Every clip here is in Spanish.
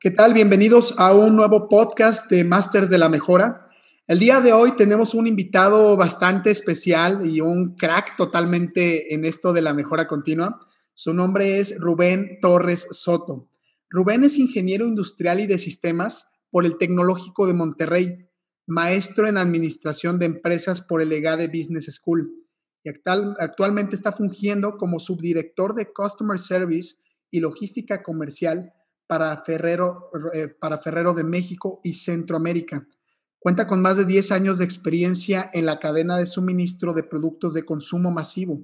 ¿Qué tal? Bienvenidos a un nuevo podcast de Masters de la Mejora. El día de hoy tenemos un invitado bastante especial y un crack totalmente en esto de la mejora continua. Su nombre es Rubén Torres Soto. Rubén es ingeniero industrial y de sistemas por el Tecnológico de Monterrey, maestro en administración de empresas por el EGADE Business School y actual, actualmente está fungiendo como subdirector de Customer Service y Logística Comercial para Ferrero, eh, para Ferrero de México y Centroamérica. Cuenta con más de 10 años de experiencia en la cadena de suministro de productos de consumo masivo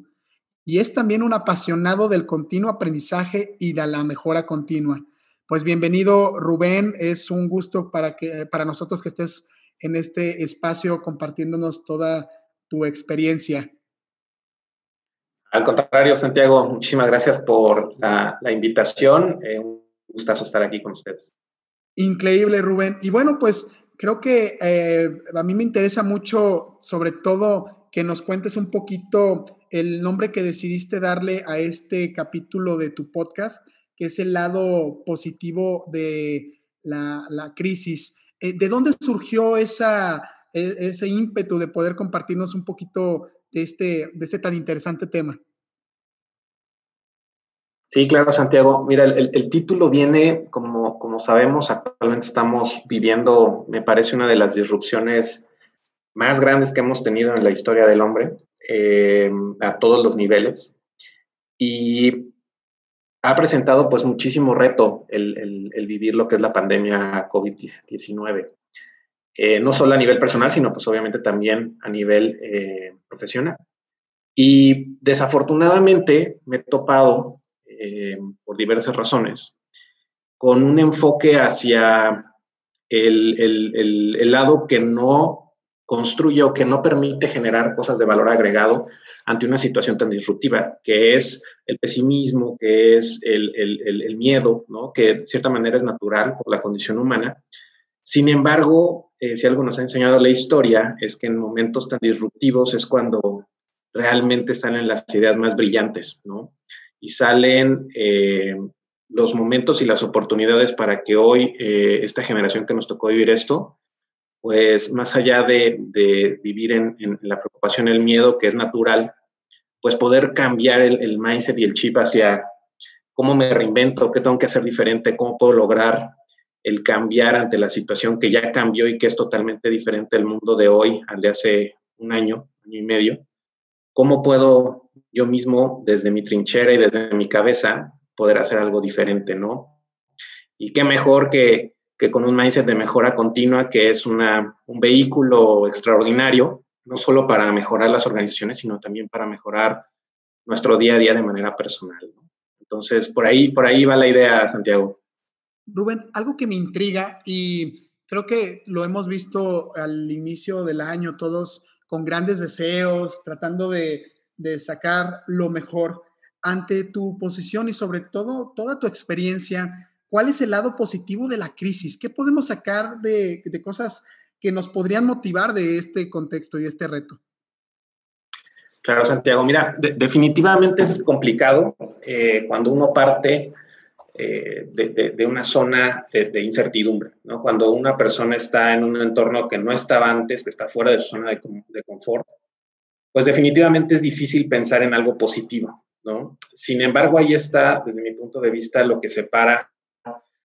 y es también un apasionado del continuo aprendizaje y de la mejora continua. Pues bienvenido Rubén, es un gusto para, que, para nosotros que estés en este espacio compartiéndonos toda tu experiencia. Al contrario, Santiago, muchísimas gracias por la, invitación. Eh, gustazo estar aquí con ustedes. Increíble, Rubén. Y bueno, pues creo que eh, a mí me interesa mucho, sobre todo, que nos cuentes un poquito el nombre que decidiste darle a este capítulo de tu podcast, que es el lado positivo de la, crisis. Eh, ¿De dónde surgió e, ese ímpetu de poder compartirnos un poquito de este, de este tan interesante tema? Sí, claro, Santiago. Mira, el, título viene, como, como sabemos, actualmente estamos viviendo, me parece, una de las disrupciones más grandes que hemos tenido en la historia del hombre, eh, a todos los niveles. Y ha presentado pues muchísimo reto el, vivir lo que es la pandemia COVID-19. Eh, no solo a nivel personal, sino pues obviamente también a nivel eh, profesional. Y desafortunadamente me he topado eh, por diversas razones, con un enfoque hacia el, lado que no construye o que no permite generar cosas de valor agregado ante una situación tan disruptiva, que es el pesimismo, que es el, miedo, ¿no? que de cierta manera es natural por la condición humana. Sin embargo, eh, si algo nos ha enseñado la historia, es que en momentos tan disruptivos es cuando realmente salen las ideas más brillantes, ¿no? Y salen eh, los momentos y las oportunidades para que hoy eh, esta generación que nos tocó vivir esto, pues más allá de, vivir en, la preocupación, el miedo, que es natural, pues poder cambiar el, el, mindset y el chip hacia cómo me reinvento, qué tengo que hacer diferente, cómo puedo lograr el cambiar ante la situación que ya cambió y que es totalmente diferente el mundo de hoy al de hace un año, año y medio. ¿Cómo puedo yo mismo, desde mi trinchera y desde mi cabeza, poder hacer algo diferente, ¿no? Y qué mejor que, que con un mindset de mejora continua, que es un vehículo extraordinario, no solo para mejorar las organizaciones, sino también para mejorar nuestro día a día de manera personal. ¿no? Entonces, por ahí, por ahí va la idea, Santiago. Rubén, algo que me intriga y creo que lo hemos visto al inicio del año, todos con grandes deseos, tratando de de sacar lo mejor ante tu posición y sobre todo toda tu experiencia. ¿Cuál es el lado positivo de la crisis? ¿Qué podemos sacar de, cosas que nos podrían motivar de este contexto y este reto? Claro, Santiago. Mira, definitivamente es complicado eh, cuando uno parte eh, de, una zona de, incertidumbre, ¿no? Cuando una persona está en un entorno que no estaba antes, que está fuera de su zona de confort, pues definitivamente es difícil pensar en algo positivo, ¿no? Sin embargo, ahí está, desde mi punto de vista, lo que separa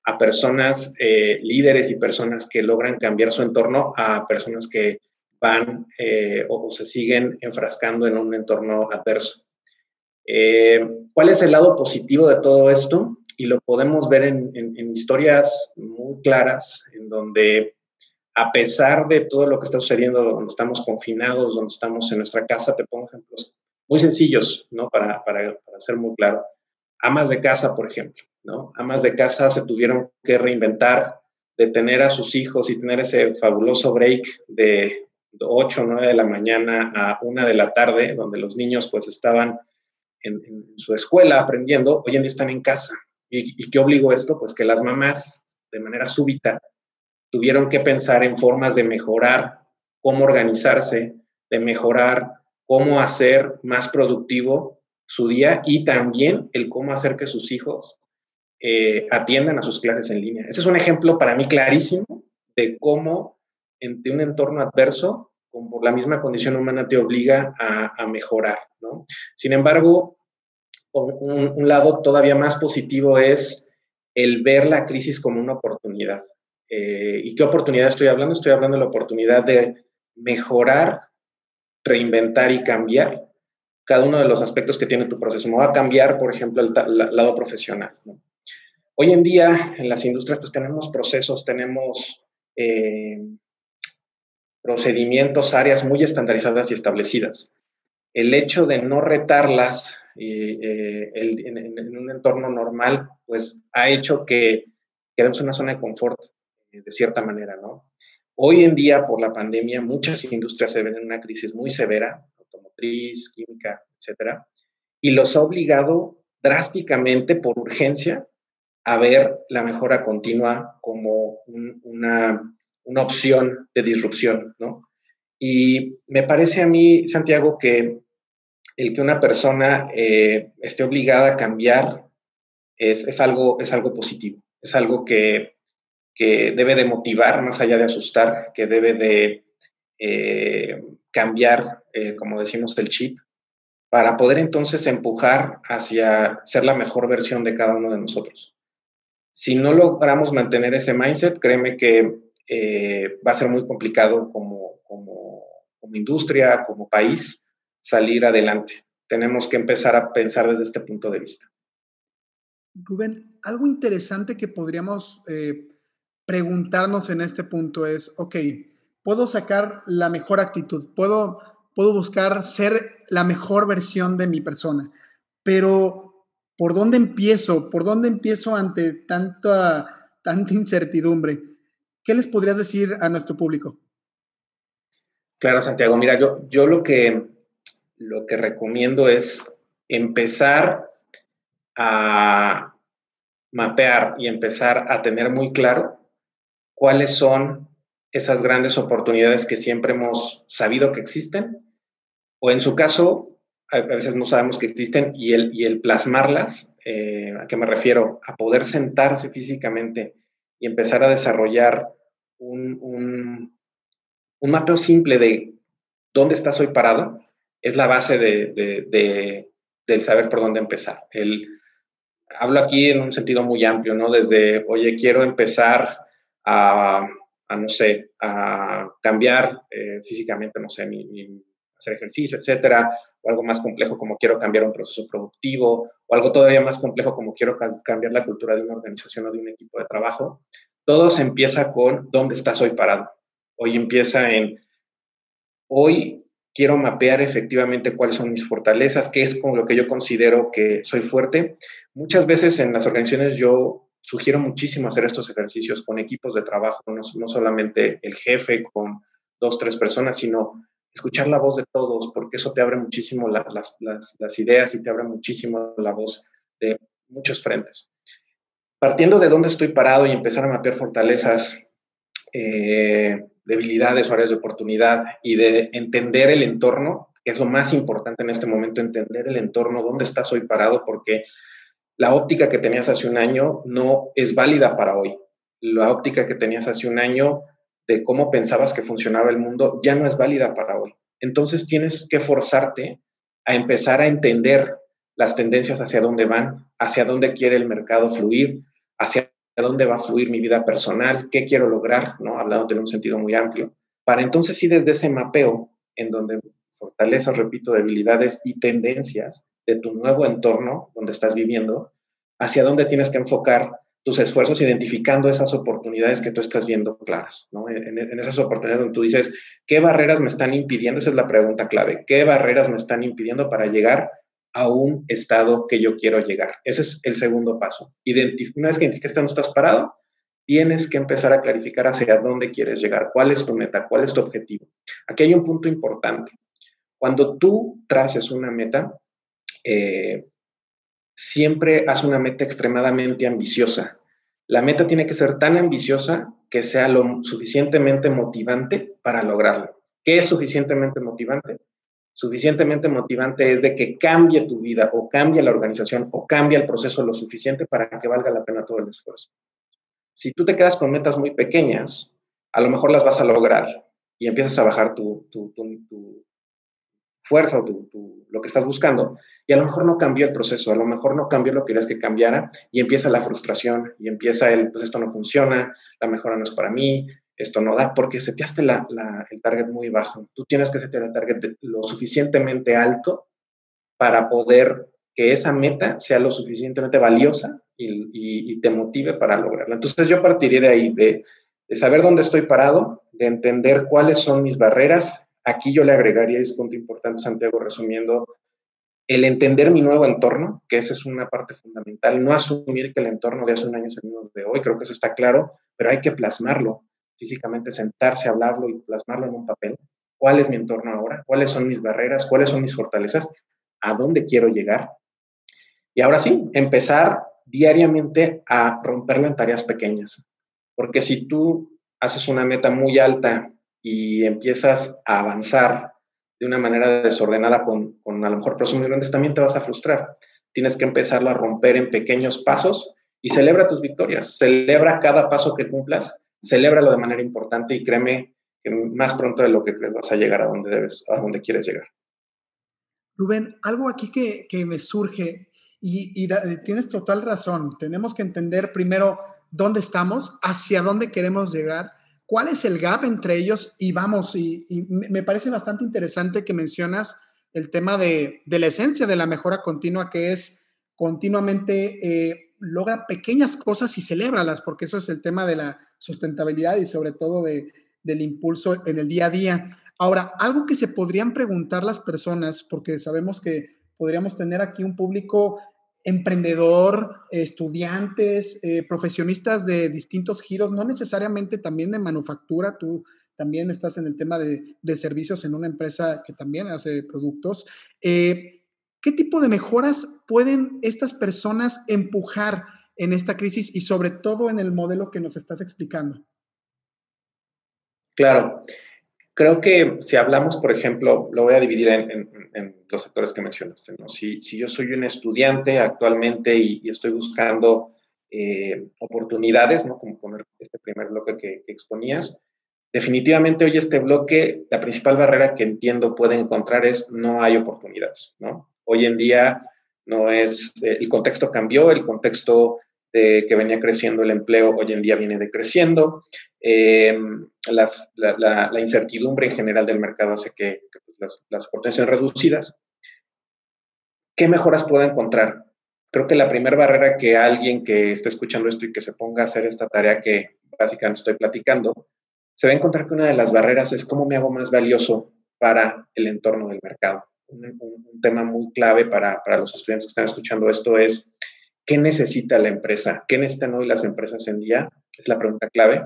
a personas eh, líderes y personas que logran cambiar su entorno a personas que van eh, o, se siguen enfrascando en un entorno adverso. Eh, ¿Cuál es el lado positivo de todo esto? Y lo podemos ver en, en historias muy claras, en donde a pesar de todo lo que está sucediendo, donde estamos confinados, donde estamos en nuestra casa, te pongo ejemplos muy sencillos, ¿no? Para, para, para ser muy claro. amas de casa, por ejemplo, ¿no? Amas de casa se tuvieron que reinventar de tener a sus hijos y tener ese fabuloso break de 8 o 9 de la mañana a 1 de la tarde, donde los niños pues estaban en, su escuela aprendiendo, hoy en día están en casa. ¿Y, ¿Y qué obligó esto? Pues que las mamás, de manera súbita, tuvieron que pensar en formas de mejorar cómo organizarse, de mejorar cómo hacer más productivo su día y también el cómo hacer que sus hijos eh, atiendan a sus clases en línea. Ese es un ejemplo para mí clarísimo de cómo entre un entorno adverso, como la misma condición humana, te obliga a, mejorar. ¿no? Sin embargo, un, un, lado todavía más positivo es el ver la crisis como una oportunidad. Eh, ¿Y qué oportunidad estoy hablando? Estoy hablando de la oportunidad de mejorar, reinventar y cambiar cada uno de los aspectos que tiene tu proceso. Me va a cambiar, por ejemplo, el, lado profesional. Hoy en día en las industrias pues tenemos procesos, tenemos eh, procedimientos, áreas muy estandarizadas y establecidas. El hecho de no retarlas eh, en, en, un entorno normal, pues ha hecho que quedemos en una zona de confort de cierta manera, ¿no? Hoy en día, por la pandemia, muchas industrias se ven en una crisis muy severa, automotriz, química, etcétera, y los ha obligado drásticamente, por urgencia, a ver la mejora continua como una, una opción de disrupción, ¿no? Y me parece a mí, Santiago, que el que una persona eh, esté obligada a cambiar es, es, algo, es algo positivo, es algo que que debe de motivar más allá de asustar, que debe de eh, cambiar, eh, como decimos, el chip, para poder entonces empujar hacia ser la mejor versión de cada uno de nosotros. Si no logramos mantener ese mindset, créeme que eh, va a ser muy complicado como, como, como industria, como país, salir adelante. Tenemos que empezar a pensar desde este punto de vista. Rubén, algo interesante que podríamos preguntarnos en este punto es, ok, puedo sacar la mejor actitud, puedo, puedo buscar ser la mejor versión de mi persona, pero ¿por dónde empiezo? ¿Por dónde empiezo ante tanta, tanta incertidumbre? ¿Qué les podrías decir a nuestro público? Claro, Santiago, mira, yo, yo lo, que, lo que recomiendo es empezar a mapear y empezar a tener muy claro cuáles son esas grandes oportunidades que siempre hemos sabido que existen, o en su caso, a veces no sabemos que existen, y el, y el plasmarlas, eh, ¿a qué me refiero? A poder sentarse físicamente y empezar a desarrollar un, un, un mapeo simple de dónde estás hoy parado, es la base de, de, del saber por dónde empezar. El, hablo aquí en un sentido muy amplio, ¿no? Desde, oye, quiero empezar a, no sé, a cambiar eh, físicamente, no sé, mi, hacer ejercicio, etcétera, o algo más complejo como quiero cambiar un proceso productivo, o algo todavía más complejo como quiero cambiar la cultura de una organización o de un equipo de trabajo. Todo se empieza con dónde estás hoy parado. Hoy empieza en, hoy quiero mapear efectivamente cuáles son mis fortalezas, qué es con lo que yo considero que soy fuerte. Muchas veces en las organizaciones yo sugiero muchísimo hacer estos ejercicios con equipos de trabajo, no, no solamente el jefe con dos, tres personas, sino escuchar la voz de todos, porque eso te abre muchísimo las, las, las, ideas y te abre muchísimo la voz de muchos frentes. Partiendo de dónde estoy parado y empezar a mapear fortalezas, eh, debilidades o áreas de oportunidad y de entender el entorno, que es lo más importante en este momento, entender el entorno, dónde estás hoy parado, porque la óptica que tenías hace un año no es válida para hoy. La óptica que tenías hace un año de cómo pensabas que funcionaba el mundo ya no es válida para hoy. Entonces tienes que forzarte a empezar a entender las tendencias hacia dónde van, hacia dónde quiere el mercado fluir, hacia dónde va a fluir mi vida personal, qué quiero lograr, ¿no? Hablando en un sentido muy amplio, para entonces sí desde ese mapeo, en donde fortalezas, repito, debilidades y tendencias, de tu nuevo entorno donde estás viviendo, hacia dónde tienes que enfocar tus esfuerzos identificando esas oportunidades que tú estás viendo claras, ¿no? En, esas oportunidades donde tú dices, ¿qué barreras me están impidiendo? Esa es la pregunta clave. ¿Qué barreras me están impidiendo para llegar a un estado que yo quiero llegar. Ese es el segundo paso. una vez que identificas dónde estás parado, tienes que empezar a clarificar hacia dónde quieres llegar, cuál es tu meta, cuál es tu objetivo. Aquí hay un punto importante. Cuando tú traces una meta, eh, siempre haz una meta extremadamente ambiciosa. La meta tiene que ser tan ambiciosa que sea lo suficientemente motivante para lograrla. ¿Qué es suficientemente motivante? Suficientemente motivante es de que cambie tu vida o cambie la organización o cambie el proceso lo suficiente para que valga la pena todo el esfuerzo. Si tú te quedas con metas muy pequeñas, a lo mejor las vas a lograr y empiezas a bajar tu, tu, fuerza o lo que estás buscando, y a lo mejor no cambió el proceso, a lo mejor no cambió lo que querías que cambiara, y empieza la frustración, y empieza el, pues esto no funciona, la mejora no es para mí, esto no da, porque seteaste la, el target muy bajo. Tú tienes que setear el target lo suficientemente alto para poder que esa meta sea lo suficientemente valiosa y, y, te motive para lograrla. Entonces yo partiría de ahí, de, de saber dónde estoy parado, de entender cuáles son mis barreras Aquí yo le agregaría, es punto importante, Santiago, resumiendo, el entender mi nuevo entorno, que esa es una parte fundamental, no asumir que el entorno de hace un año es el mismo de hoy, creo que eso está claro, pero hay que plasmarlo físicamente, sentarse, hablarlo y plasmarlo en un papel. ¿Cuál es mi entorno ahora? ¿Cuáles son mis barreras? ¿Cuáles son mis fortalezas? ¿A dónde quiero llegar? Y ahora sí, empezar diariamente a romperlo en tareas pequeñas. Porque si tú haces una meta muy alta y empiezas a avanzar de una manera desordenada con, con a lo mejor plazos muy grandes, también te vas a frustrar. Tienes que empezarlo a romper en pequeños pasos y celebra tus victorias, celebra cada paso que cumplas, celébralo de manera importante y créeme que más pronto de lo que crees vas a llegar a donde debes, a donde quieres llegar. Rubén, algo aquí que, que me surge y tienes total razón, tenemos que entender primero dónde estamos, hacia dónde queremos llegar cuál es el gap entre ellos y vamos, y, me parece bastante interesante que mencionas el tema de, la esencia de la mejora continua, que es continuamente eh, logra pequeñas cosas y celébralas, porque eso es el tema de la sustentabilidad y sobre todo de, del impulso en el día a día. Ahora, algo que se podrían preguntar las personas, porque sabemos que podríamos tener aquí un público emprendedor, estudiantes, eh, profesionistas de distintos giros, no necesariamente también de manufactura, tú también estás en el tema de, servicios en una empresa que también hace productos. Eh, ¿Qué tipo de mejoras pueden estas personas empujar en esta crisis y sobre todo en el modelo que nos estás explicando? Claro. Creo que si hablamos, por ejemplo, lo voy a dividir en, los sectores que mencionaste. ¿no? Si, si, yo soy un estudiante actualmente y, estoy buscando eh, oportunidades, ¿no? como poner este primer bloque que, exponías, definitivamente hoy este bloque, la principal barrera que entiendo puede encontrar es no hay oportunidades. ¿no? Hoy en día no es, eh, el contexto cambió, el contexto de que venía creciendo el empleo hoy en día viene decreciendo. Eh, la, incertidumbre en general del mercado hace que, pues, las, las oportunidades sean reducidas. ¿Qué mejoras puedo encontrar? Creo que la primera barrera que alguien que esté escuchando esto y que se ponga a hacer esta tarea que básicamente estoy platicando, se va a encontrar que una de las barreras es cómo me hago más valioso para el entorno del mercado. Un, un tema muy clave para, para los estudiantes que están escuchando esto es ¿Qué necesita la empresa? ¿Qué necesitan hoy las empresas en día? Es la pregunta clave.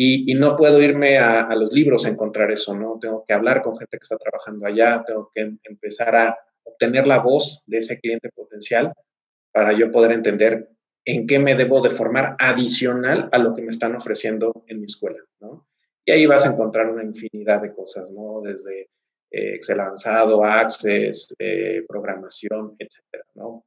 Y, no puedo irme a, los libros a encontrar eso, ¿no? Tengo que hablar con gente que está trabajando allá, tengo que empezar a obtener la voz de ese cliente potencial para yo poder entender en qué me debo de formar adicional a lo que me están ofreciendo en mi escuela, ¿no? Y ahí vas a encontrar una infinidad de cosas, ¿no? Desde eh, Excel avanzado, Access, eh, programación, etcétera, ¿no?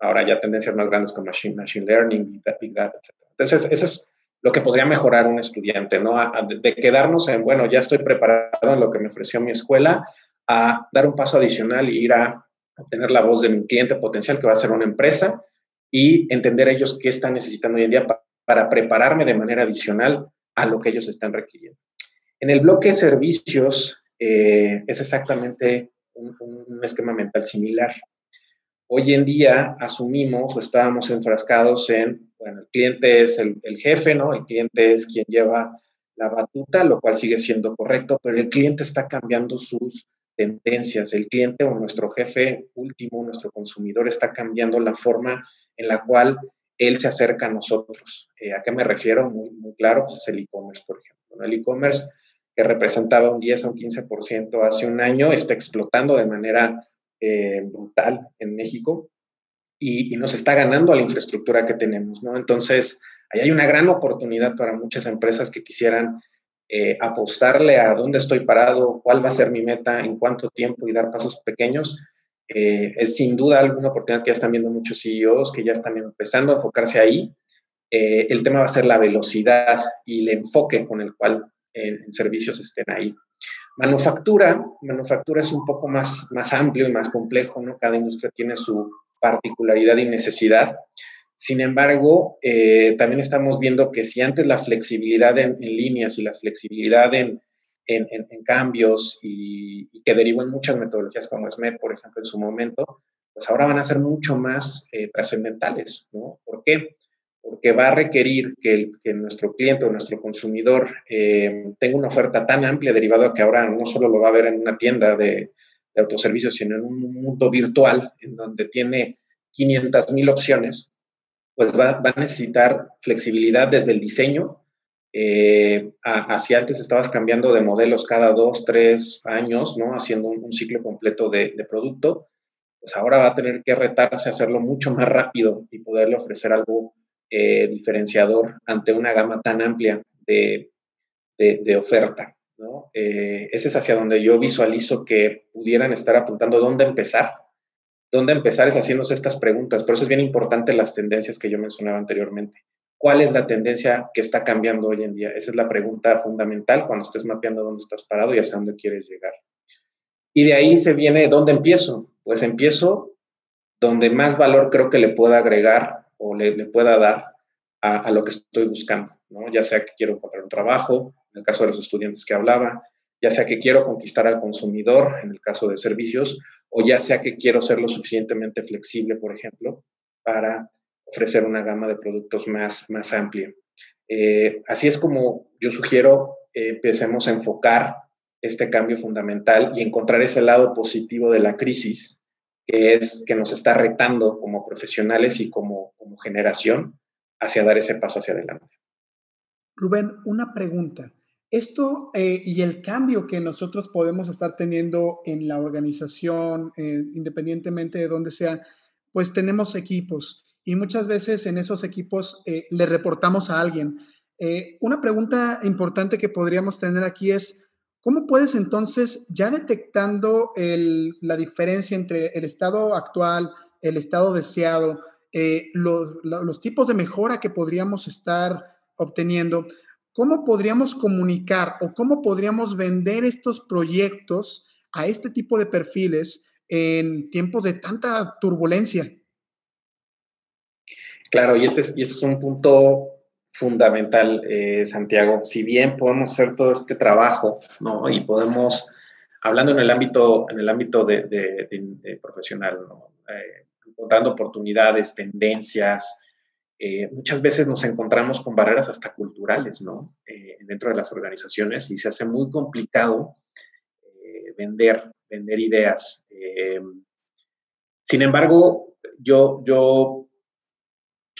ahora ya tendencias más grandes como Machine, machine Learning, Big Data, etc. Entonces, eso es lo que podría mejorar un estudiante, ¿no? de quedarnos en, bueno, ya estoy preparado en lo que me ofreció mi escuela, a dar un paso adicional e ir a obtener la voz de mi cliente potencial, que va a ser una empresa, y entender ellos qué están necesitando hoy en día para, prepararme de manera adicional a lo que ellos están requiriendo. En el bloque servicios eh, es exactamente un esquema mental similar. Hoy en día asumimos o estábamos enfrascados en, bueno, el cliente es el, jefe, ¿no? El cliente es quien lleva la batuta, lo cual sigue siendo correcto, pero el cliente está cambiando sus tendencias. El cliente o nuestro jefe último, nuestro consumidor, está cambiando la forma en la cual él se acerca a nosotros. Eh, ¿A qué me refiero? Muy, muy claro, pues es el e-commerce, por ejemplo. El e-commerce que representaba un 10 a un 15% hace un año está explotando de manera eh, brutal en México y, nos está ganando a la infraestructura que tenemos, ¿no? Entonces, ahí hay una gran oportunidad para muchas empresas que quisieran eh, apostarle a dónde estoy parado, cuál va a ser mi meta, en cuánto tiempo y dar pasos pequeños eh, es sin duda alguna oportunidad que ya están viendo muchos CEOs que ya están empezando a enfocarse ahí. Eh, el tema va a ser la velocidad y el enfoque con el cual en servicios estén ahí. Manufactura, manufactura es un poco más, más amplio y más complejo, ¿no? Cada industria tiene su particularidad y necesidad. Sin embargo, eh, también estamos viendo que si antes la flexibilidad en líneas y la flexibilidad en, en, cambios y, que derivó en muchas metodologías como SMED, por ejemplo, en su momento, pues ahora van a ser mucho más eh, trascendentales, ¿no? ¿Por qué? Porque va a requerir que, nuestro cliente o nuestro consumidor eh, tenga una oferta tan amplia derivado a que ahora no solo lo va a ver en una tienda de, de autoservicios, sino en un mundo virtual en donde tiene 500 mil opciones, pues va, va, a necesitar flexibilidad desde el diseño eh, hacia antes estabas cambiando de modelos cada dos, tres años, ¿no? Haciendo un, ciclo completo de, producto, pues ahora va a tener que retarse a hacerlo mucho más rápido y poderle ofrecer algo eh, diferenciador ante una gama tan amplia de, de, oferta, ¿no? Eh, ese es hacia donde yo visualizo que pudieran estar apuntando dónde empezar. Dónde empezar es haciéndose estas preguntas. Por eso es bien importante las tendencias que yo mencionaba anteriormente ¿Cuál es la tendencia que está cambiando hoy en día? Esa es la pregunta fundamental cuando estés mapeando dónde estás parado y hacia dónde quieres llegar. Y de ahí se viene, ¿dónde empiezo? Pues empiezo donde más valor creo que le pueda agregar o le, pueda dar a, lo que estoy buscando, ¿no? Ya sea que quiero encontrar un trabajo, en el caso de los estudiantes que hablaba, ya sea que quiero conquistar al consumidor, en el caso de servicios, o ya sea que quiero ser lo suficientemente flexible, por ejemplo, para ofrecer una gama de productos más, más amplia. Eh, así es como yo sugiero eh, empecemos a enfocar este cambio fundamental y encontrar ese lado positivo de la crisis, que es que nos está retando como profesionales y como, como generación hacia dar ese paso hacia adelante. Rubén, una pregunta. Esto eh, y el cambio que nosotros podemos estar teniendo en la organización, independientemente de dónde sea, pues tenemos equipos y muchas veces en esos equipos eh, le reportamos a alguien. Eh, una pregunta importante que podríamos tener aquí es, ¿cómo puedes entonces, ya detectando la diferencia entre el estado actual, el estado deseado, eh, los, tipos de mejora que podríamos estar obteniendo, cómo podríamos comunicar o cómo podríamos vender estos proyectos a este tipo de perfiles en tiempos de tanta turbulencia? Claro, y este es, y este es un punto fundamental, eh, Santiago. Si bien podemos hacer todo este trabajo, ¿no? Y podemos, hablando en el ámbito, en el ámbito de, profesional, ¿no? Eh, oportunidades, tendencias, eh, muchas veces nos encontramos con barreras hasta culturales, ¿no? dentro de las organizaciones y se hace muy complicado vender, vender ideas. sin embargo, yo, yo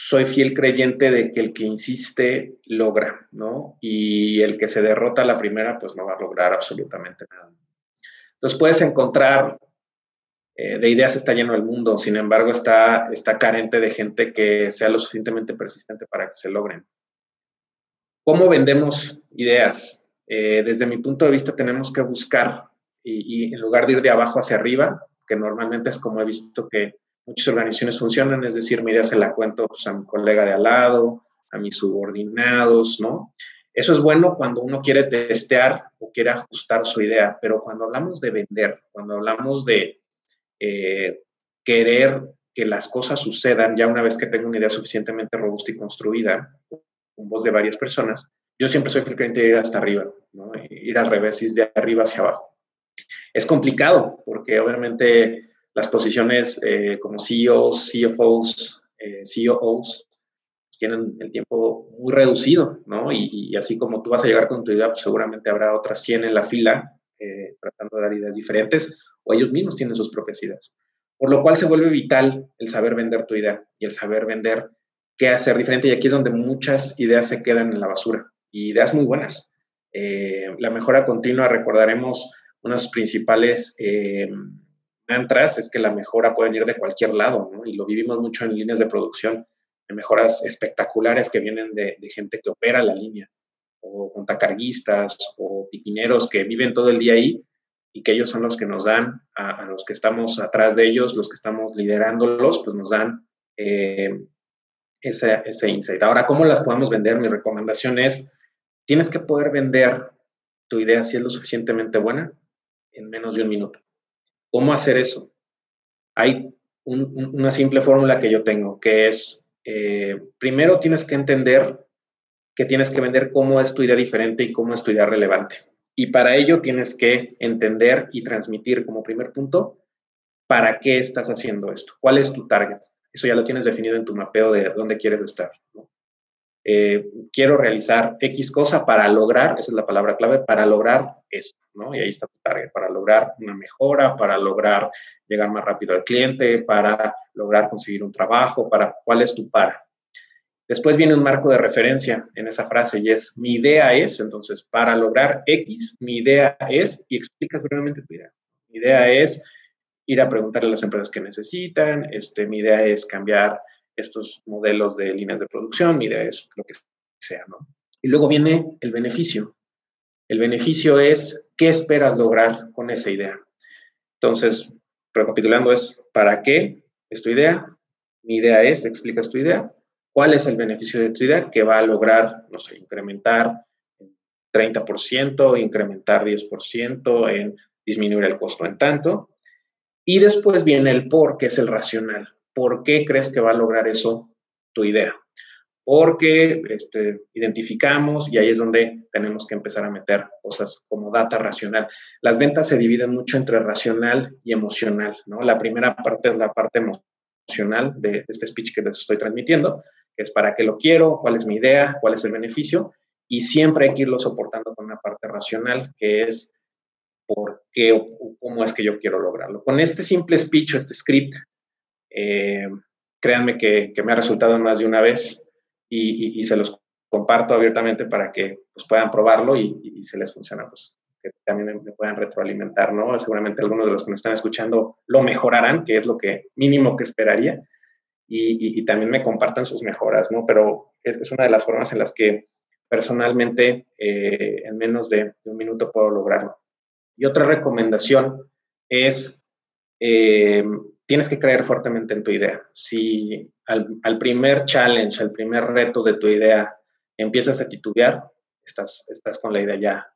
soy fiel creyente de que el que insiste logra, ¿no? Y el que se derrota la primera, pues no va a lograr absolutamente nada. Entonces puedes encontrar, eh, de ideas está lleno el mundo, sin embargo está, está carente de gente que sea lo suficientemente persistente para que se logren. ¿Cómo vendemos ideas? Eh, desde mi punto de vista tenemos que buscar, y en lugar de ir de abajo hacia arriba, que normalmente es como he visto que muchas organizaciones funcionan, es decir, mi idea se la cuento pues, a mi colega de al lado, a mis subordinados, ¿no? Eso es bueno cuando uno quiere testear o quiere ajustar su idea, pero cuando hablamos de vender, cuando hablamos de eh, querer que las cosas sucedan ya una vez que tengo una idea suficientemente robusta y construida, con voz de varias personas, yo siempre soy frecuente de ir hasta arriba, ¿no? ir al revés, ir de arriba hacia abajo. Es complicado porque obviamente las posiciones eh, como CEOs, CFOs, eh, COOs pues, tienen el tiempo muy reducido, ¿no? Y, así como tú vas a llegar con tu idea, pues seguramente habrá otras 100 en la fila eh, tratando de dar ideas diferentes, o ellos mismos tienen sus propias ideas. Por lo cual se vuelve vital el saber vender tu idea y el saber vender qué hacer diferente. Y aquí es donde muchas ideas se quedan en la basura, y ideas muy buenas. Eh, la mejora continua, recordaremos, sus principales eh, mantras es que la mejora puede venir de cualquier lado, ¿no? y lo vivimos mucho en líneas de producción, de mejoras espectaculares que vienen de, gente que opera la línea, o montacarguistas, o piquineros que viven todo el día ahí y que ellos son los que nos dan, a, los que estamos atrás de ellos, los que estamos liderándolos, pues nos dan eh, ese, ese insight. Ahora, ¿cómo las podemos vender? Mi recomendación es, tienes que poder vender tu idea si es lo suficientemente buena en menos de un minuto. ¿Cómo hacer eso? Hay una simple fórmula que yo tengo, que es, eh, primero tienes que entender que tienes que vender cómo es tu idea diferente y cómo es tu idea relevante. Y para ello tienes que entender y transmitir como primer punto para qué estás haciendo esto, cuál es tu target. Eso ya lo tienes definido en tu mapeo de dónde quieres estar. Eh, quiero realizar X cosa para lograr, esa es la palabra clave, para lograr esto, ¿no? Y ahí está tu target, para lograr una mejora, para lograr llegar más rápido al cliente, para lograr conseguir un trabajo, para cuál es tu para. Después viene un marco de referencia en esa frase y es mi idea es, entonces, para lograr X, mi idea es, y explicas brevemente tu idea. Mi idea es ir a preguntarle a las empresas que necesitan, este, mi idea es cambiar estos modelos de líneas de producción, mi idea es lo que sea, ¿no? Y luego viene el beneficio. El beneficio es qué esperas lograr con esa idea. Entonces, recapitulando es, ¿para qué es tu idea? Mi idea es, explicas tu idea. ¿Cuál es el beneficio de tu idea? Que va a lograr, no sé, incrementar 30%, incrementar 10%, en disminuir el costo en tanto. Y después viene el por, que es el racional. ¿Por qué crees que va a lograr eso tu idea? Porque este, identificamos y ahí es donde tenemos que empezar a meter cosas como data racional. Las ventas se dividen mucho entre racional y emocional, ¿no? La primera parte es la parte emocional de, este speech que les estoy transmitiendo, que es para qué lo quiero, cuál es mi idea, cuál es el beneficio, y siempre hay que irlo soportando con una parte racional, que es por qué o cómo es que yo quiero lograrlo. Con este simple speech este script eh, créanme que, me ha resultado más de una vez y, se los comparto abiertamente para que pues, puedan probarlo y, se les funciona, pues que también me, puedan retroalimentar, ¿no? Seguramente algunos de los que me están escuchando lo mejorarán, que es lo que mínimo que esperaría, y, también me compartan sus mejoras, ¿no? Pero es, es, una de las formas en las que personalmente eh, en menos de, un minuto puedo lograrlo. Y otra recomendación es eh, tienes que creer fuertemente en tu idea. Si al, primer challenge, al primer reto de tu idea empiezas a titubear, estás, estás con la idea ya,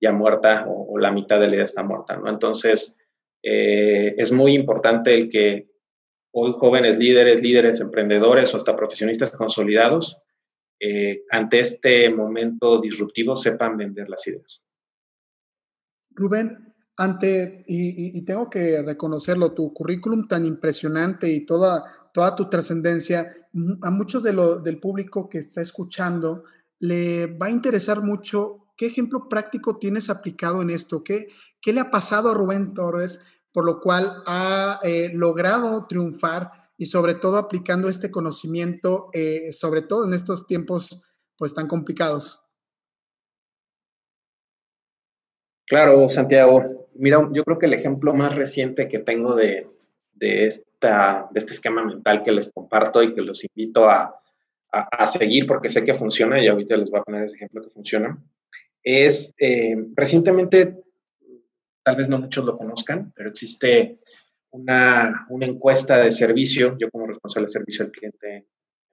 ya muerta o, la mitad de la idea está muerta, ¿no? Entonces, eh, es muy importante el que hoy jóvenes líderes, líderes emprendedores o hasta profesionistas consolidados, eh, ante este momento disruptivo sepan vender las ideas. Rubén, ante, y, tengo que reconocerlo, tu currículum tan impresionante y toda, toda tu trascendencia, a muchos de lo, del público que está escuchando le va a interesar mucho qué ejemplo práctico tienes aplicado en esto, qué, qué le ha pasado a Rubén Torres, por lo cual ha eh, logrado triunfar y sobre todo aplicando este conocimiento, eh, sobre todo en estos tiempos pues tan complicados. Claro, Santiago. Mira, yo creo que el ejemplo más reciente que tengo de, esta, de este esquema mental que les comparto y que los invito a, seguir porque sé que funciona y ahorita les voy a poner ese ejemplo que funciona, es eh, recientemente, tal vez no muchos lo conozcan, pero existe una, encuesta de servicio, yo como responsable de servicio al cliente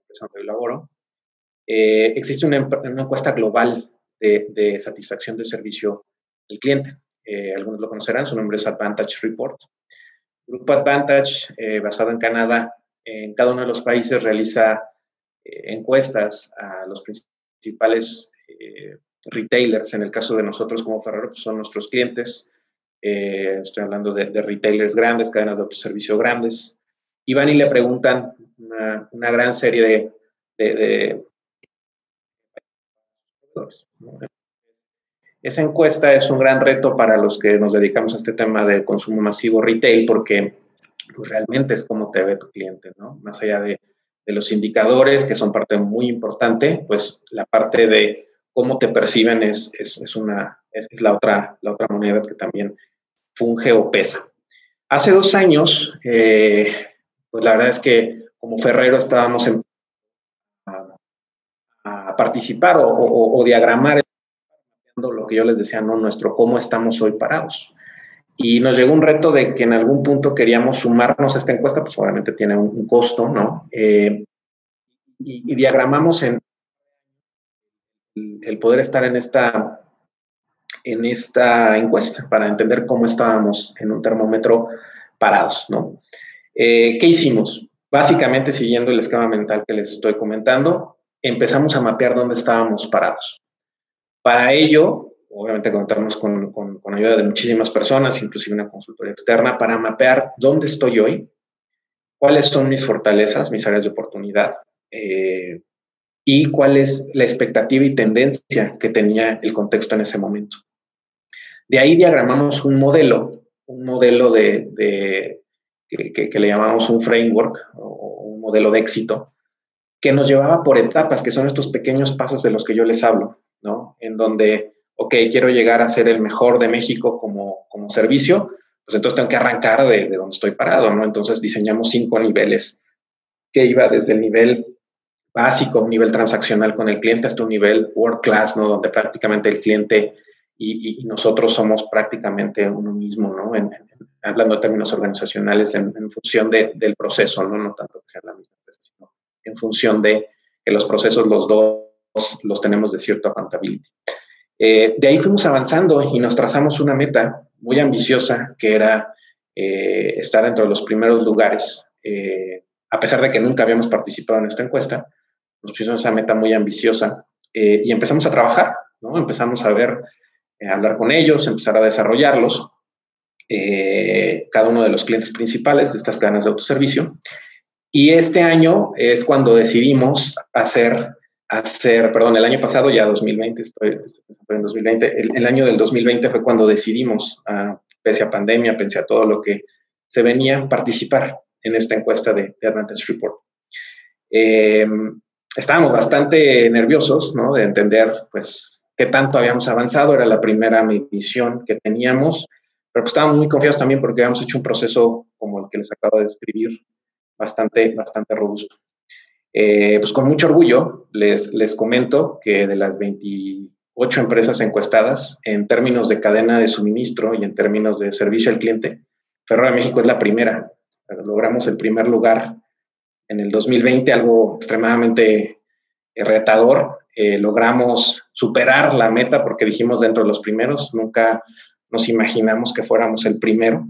empezando el laboro, eh, existe una, encuesta global de, de satisfacción del servicio del cliente. Eh, algunos lo conocerán, su nombre es Advantage Report. Grupo Advantage, eh, basado en Canadá, en cada uno de los países realiza eh, encuestas a los principales retailers. En el caso de nosotros como Ferrero, pues son nuestros clientes. estoy hablando de, retailers grandes, cadenas de autoservicio grandes. Y van y le preguntan una, gran serie de, Esa encuesta es un gran reto para los que nos dedicamos a este tema de consumo masivo retail porque pues, realmente es como te ve tu cliente, ¿no? Más allá de, los indicadores, que son parte muy importante, pues la parte de cómo te perciben es, es, una, es, la, otra, la otra moneda que también funge o pesa. Hace dos años, eh, pues la verdad es que como Ferrero estábamos en, a, participar o, diagramar yo les decía, ¿no? Nuestro cómo estamos hoy parados. Y nos llegó un reto de que en algún punto queríamos sumarnos a esta encuesta, pues obviamente tiene un, costo, ¿no? Eh, y, diagramamos en el poder estar en esta, en esta encuesta para entender cómo estábamos en un termómetro parados, ¿no? Eh, ¿Qué hicimos? Básicamente, siguiendo el esquema mental que les estoy comentando, empezamos a mapear dónde estábamos parados. Para ello, obviamente contamos con, con, ayuda de muchísimas personas, inclusive una consultoría externa, para mapear dónde estoy hoy, cuáles son mis fortalezas, mis áreas de oportunidad eh, y cuál es la expectativa y tendencia que tenía el contexto en ese momento. De ahí diagramamos un modelo, un modelo de, que, le llamamos un framework o un modelo de éxito, que nos llevaba por etapas, que son estos pequeños pasos de los que yo les hablo. ¿no? En donde, ok, quiero llegar a ser el mejor de México como, como servicio, pues entonces tengo que arrancar de, de, donde estoy parado, ¿no? Entonces diseñamos cinco niveles, que iba desde el nivel básico, un nivel transaccional con el cliente, hasta un nivel world class, ¿no? Donde prácticamente el cliente y, y nosotros somos prácticamente uno mismo, ¿no? hablando de términos organizacionales, en, en función de, del proceso, ¿no? No tanto que sea la misma empresa, sino en función de que los procesos los dos los tenemos de cierto accountability. Eh, de ahí fuimos avanzando y nos trazamos una meta muy ambiciosa que era eh, estar entre los primeros lugares. Eh, a pesar de que nunca habíamos participado en esta encuesta, nos pusimos esa meta muy ambiciosa y empezamos a trabajar, ¿no? Empezamos a ver, a hablar con ellos, empezar a desarrollarlos, cada uno de los clientes principales de estas cadenas de autoservicio. Y este año es cuando decidimos hacer hacer, perdón, el año pasado, ya 2020, estoy, en 2020, el, año del 2020 fue cuando decidimos, uh, pese a pandemia, pese a todo lo que se venía, participar en esta encuesta de, Advantage Report. Eh, estábamos bastante nerviosos, ¿no? De entender, pues, qué tanto habíamos avanzado, era la primera medición que teníamos, pero pues, estábamos muy confiados también porque habíamos hecho un proceso como el que les acabo de describir, bastante, bastante robusto. Eh, pues con mucho orgullo les, les comento que de las 28 empresas encuestadas, en términos de cadena de suministro y en términos de servicio al cliente, Ferro México es la primera. Logramos el primer lugar en el 2020, algo extremadamente retador. Eh, logramos superar la meta porque dijimos dentro de los primeros, nunca nos imaginamos que fuéramos el primero.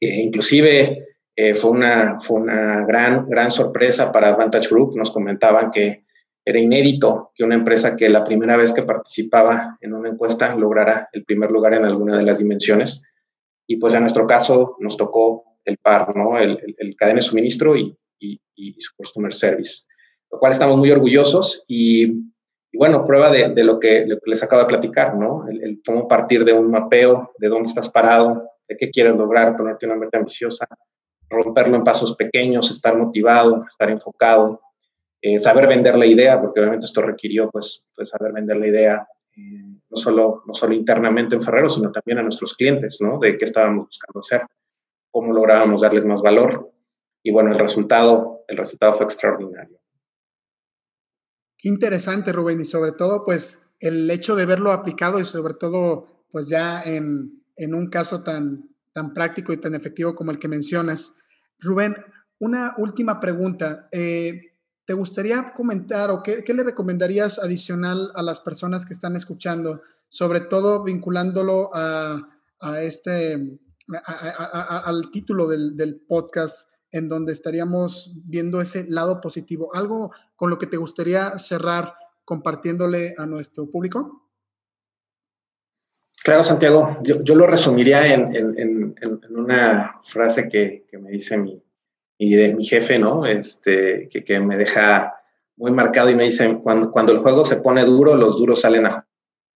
Eh, inclusive eh, fue una, fue una gran, gran sorpresa para Advantage Group. Nos comentaban que era inédito que una empresa que la primera vez que participaba en una encuesta lograra el primer lugar en alguna de las dimensiones. Y pues en nuestro caso nos tocó el par, ¿no? El, el, cadena de suministro y, y, su customer service, lo cual estamos muy orgullosos y, bueno, prueba de, de lo, que, les acabo de platicar, ¿no? El, el, cómo partir de un mapeo, de dónde estás parado, de qué quieres lograr, ponerte una meta ambiciosa, romperlo en pasos pequeños, estar motivado, estar enfocado, eh, saber vender la idea, porque obviamente esto requirió pues, pues saber vender la idea eh, no, solo, no solo internamente en Ferrero, sino también a nuestros clientes, ¿no? De qué estábamos buscando hacer, cómo lográbamos darles más valor. Y bueno, el resultado, el resultado fue extraordinario. Qué interesante, Rubén, y sobre todo, pues, el hecho de verlo aplicado y sobre todo, pues ya en, en un caso tan, tan práctico y tan efectivo como el que mencionas. Rubén, una última pregunta. Eh, ¿Te gustaría comentar o qué, le recomendarías adicional a las personas que están escuchando, sobre todo vinculándolo a, este, al título del, del, podcast, en donde estaríamos viendo ese lado positivo? ¿Algo con lo que te gustaría cerrar compartiéndole a nuestro público? Claro, Santiago, yo, lo resumiría en, una frase que, me dice mi, mi, jefe, ¿no? Este, que, me deja muy marcado y me dice, cuando, cuando el juego se pone duro, los duros salen a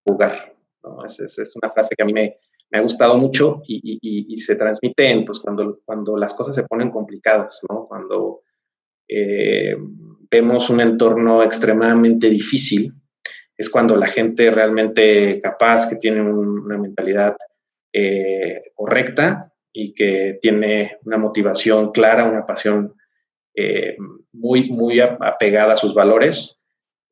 jugar. ¿no? Es, es, una frase que a mí me, me ha gustado mucho y, y, y, se transmite en, pues, cuando, cuando las cosas se ponen complicadas, ¿no? Cuando eh, vemos un entorno extremadamente difícil, es cuando la gente realmente capaz, que tiene una mentalidad eh, correcta y que tiene una motivación clara, una pasión eh, muy, muy apegada a sus valores,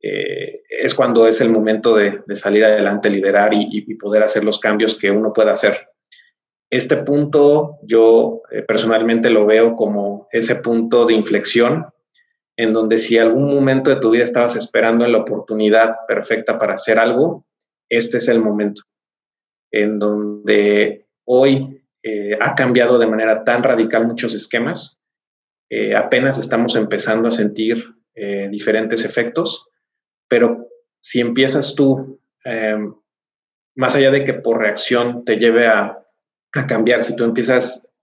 eh, es cuando es el momento de, salir adelante, liderar y, poder hacer los cambios que uno pueda hacer. Este punto yo personalmente lo veo como ese punto de inflexión en donde si algún momento de tu vida estabas esperando en la oportunidad perfecta para hacer algo, este es el momento. En donde hoy eh, ha cambiado de manera tan radical muchos esquemas, eh, apenas estamos empezando a sentir eh, diferentes efectos, pero si empiezas tú, em, más allá de que por reacción te lleve a, a cambiar, si tú empiezas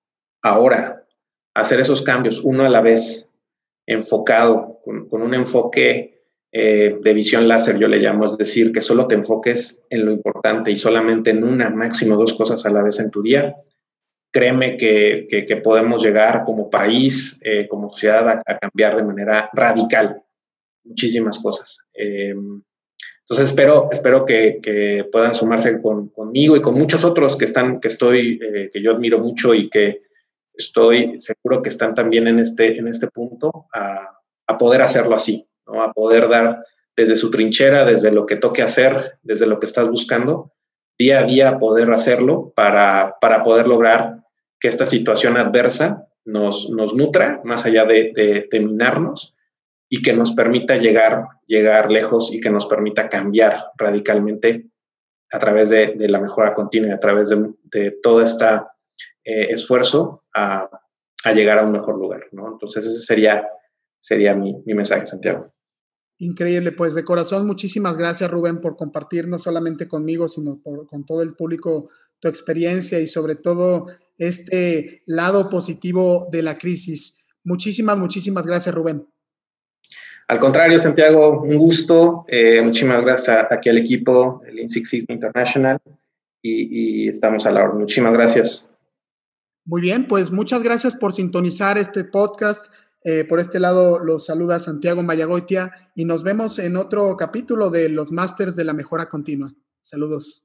ahora a hacer esos cambios uno a la vez, enfocado, con, un enfoque eh, de visión láser, yo le llamo, es decir, que solo te enfoques en lo importante y solamente en una, máximo dos cosas a la vez en tu día. Créeme que, que, podemos llegar como país, eh, como sociedad, a, cambiar de manera radical muchísimas cosas. Em, entonces espero, espero que, que puedan sumarse con, conmigo y con muchos otros que están, que estoy, eh, que yo admiro mucho y que estoy seguro que están también en este, en este punto a, poder hacerlo así, ¿no? a poder dar desde su trinchera, desde lo que toque hacer, desde lo que estás buscando, día a día poder hacerlo para, para poder lograr que esta situación adversa nos, nos nutra, más allá de, de, minarnos, y que nos permita llegar, llegar lejos y que nos permita cambiar radicalmente a través de, de la mejora continua, a través de, de toda esta eh, esfuerzo a, llegar a un mejor lugar, ¿no? Entonces ese sería, sería mi, mensaje, Santiago. Increíble, pues de corazón muchísimas gracias Rubén por compartir no solamente conmigo, sino con todo el público tu experiencia y sobre todo este lado positivo de la crisis. Muchísimas, muchísimas gracias Rubén. Al contrario, Santiago, un gusto. Eh, muchísimas gracias aquí al equipo Six Sigma International y, y estamos a la hora. Muchísimas gracias. Muy bien, pues muchas gracias por sintonizar este podcast. Eh, por este lado los saluda Santiago Mayagoitia y nos vemos en otro capítulo de los Masters de la Mejora Continua. Saludos.